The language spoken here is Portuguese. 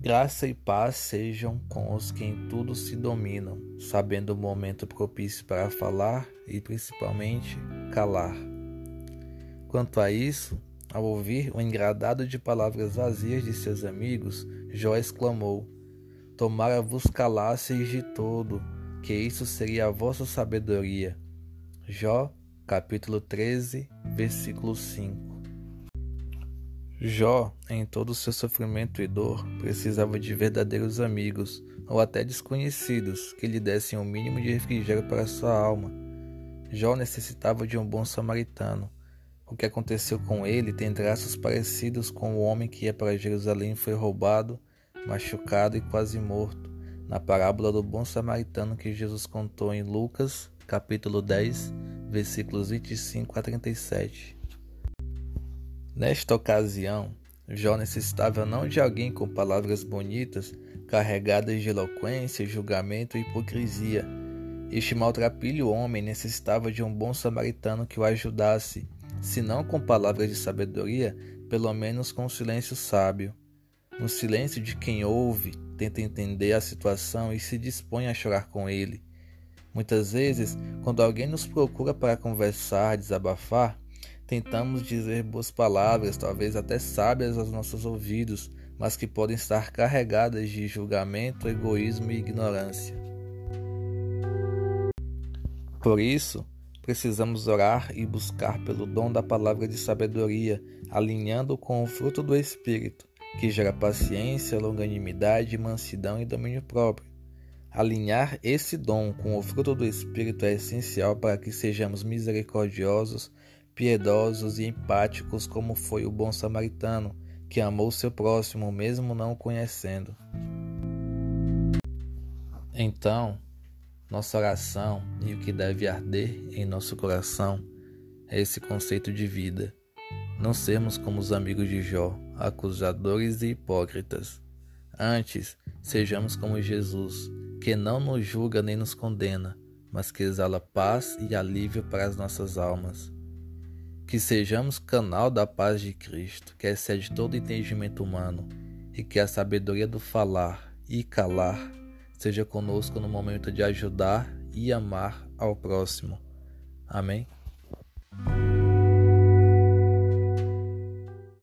Graça e paz sejam com os que em tudo se dominam, sabendo o momento propício para falar e principalmente calar. Quanto a isso, ao ouvir o engradado de palavras vazias de seus amigos, Jó exclamou: Tomara vos calasseis de todo, que isso seria a vossa sabedoria. Jó, capítulo 13, versículo 5. Jó, em todo o seu sofrimento e dor, precisava de verdadeiros amigos, ou até desconhecidos, que lhe dessem o um mínimo de refrigério para sua alma. Jó necessitava de um bom samaritano. O que aconteceu com ele tem traços parecidos com o homem que ia para Jerusalém e foi roubado, machucado e quase morto, na parábola do bom samaritano que Jesus contou em Lucas, capítulo 10, versículos 25 a 37. Nesta ocasião, Jó necessitava não de alguém com palavras bonitas, carregadas de eloquência, julgamento e hipocrisia. Este maltrapilho homem necessitava de um bom samaritano que o ajudasse, se não com palavras de sabedoria, pelo menos com um silêncio sábio. No silêncio de quem ouve, tenta entender a situação e se dispõe a chorar com ele. Muitas vezes, quando alguém nos procura para conversar, desabafar, Tentamos dizer boas palavras, talvez até sábias aos nossos ouvidos, mas que podem estar carregadas de julgamento, egoísmo e ignorância. Por isso, precisamos orar e buscar pelo dom da palavra de sabedoria, alinhando com o fruto do Espírito, que gera paciência, longanimidade, mansidão e domínio próprio. Alinhar esse dom com o fruto do Espírito é essencial para que sejamos misericordiosos, piedosos e empáticos como foi o bom samaritano, que amou seu próximo mesmo não o conhecendo. Então, nossa oração e o que deve arder em nosso coração é esse conceito de vida. Não sermos como os amigos de Jó, acusadores e hipócritas. Antes, sejamos como Jesus, que não nos julga nem nos condena, mas que exala paz e alívio para as nossas almas. Que sejamos canal da paz de Cristo, que excede todo entendimento humano, e que a sabedoria do falar e calar seja conosco no momento de ajudar e amar ao próximo. Amém?